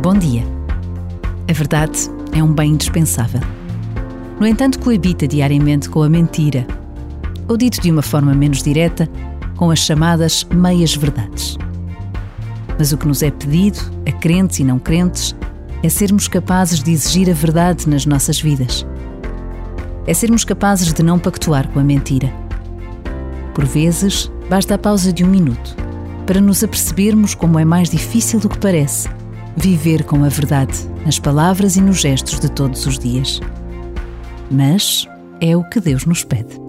Bom dia. A verdade é um bem indispensável. No entanto, coabita diariamente com a mentira, ou dito de uma forma menos direta, com as chamadas meias-verdades. Mas o que nos é pedido, a crentes e não crentes, é sermos capazes de exigir a verdade nas nossas vidas. É sermos capazes de não pactuar com a mentira. Por vezes, basta a pausa de um minuto para nos apercebermos como é mais difícil do que parece viver com a verdade nas palavras e nos gestos de todos os dias. Mas é o que Deus nos pede.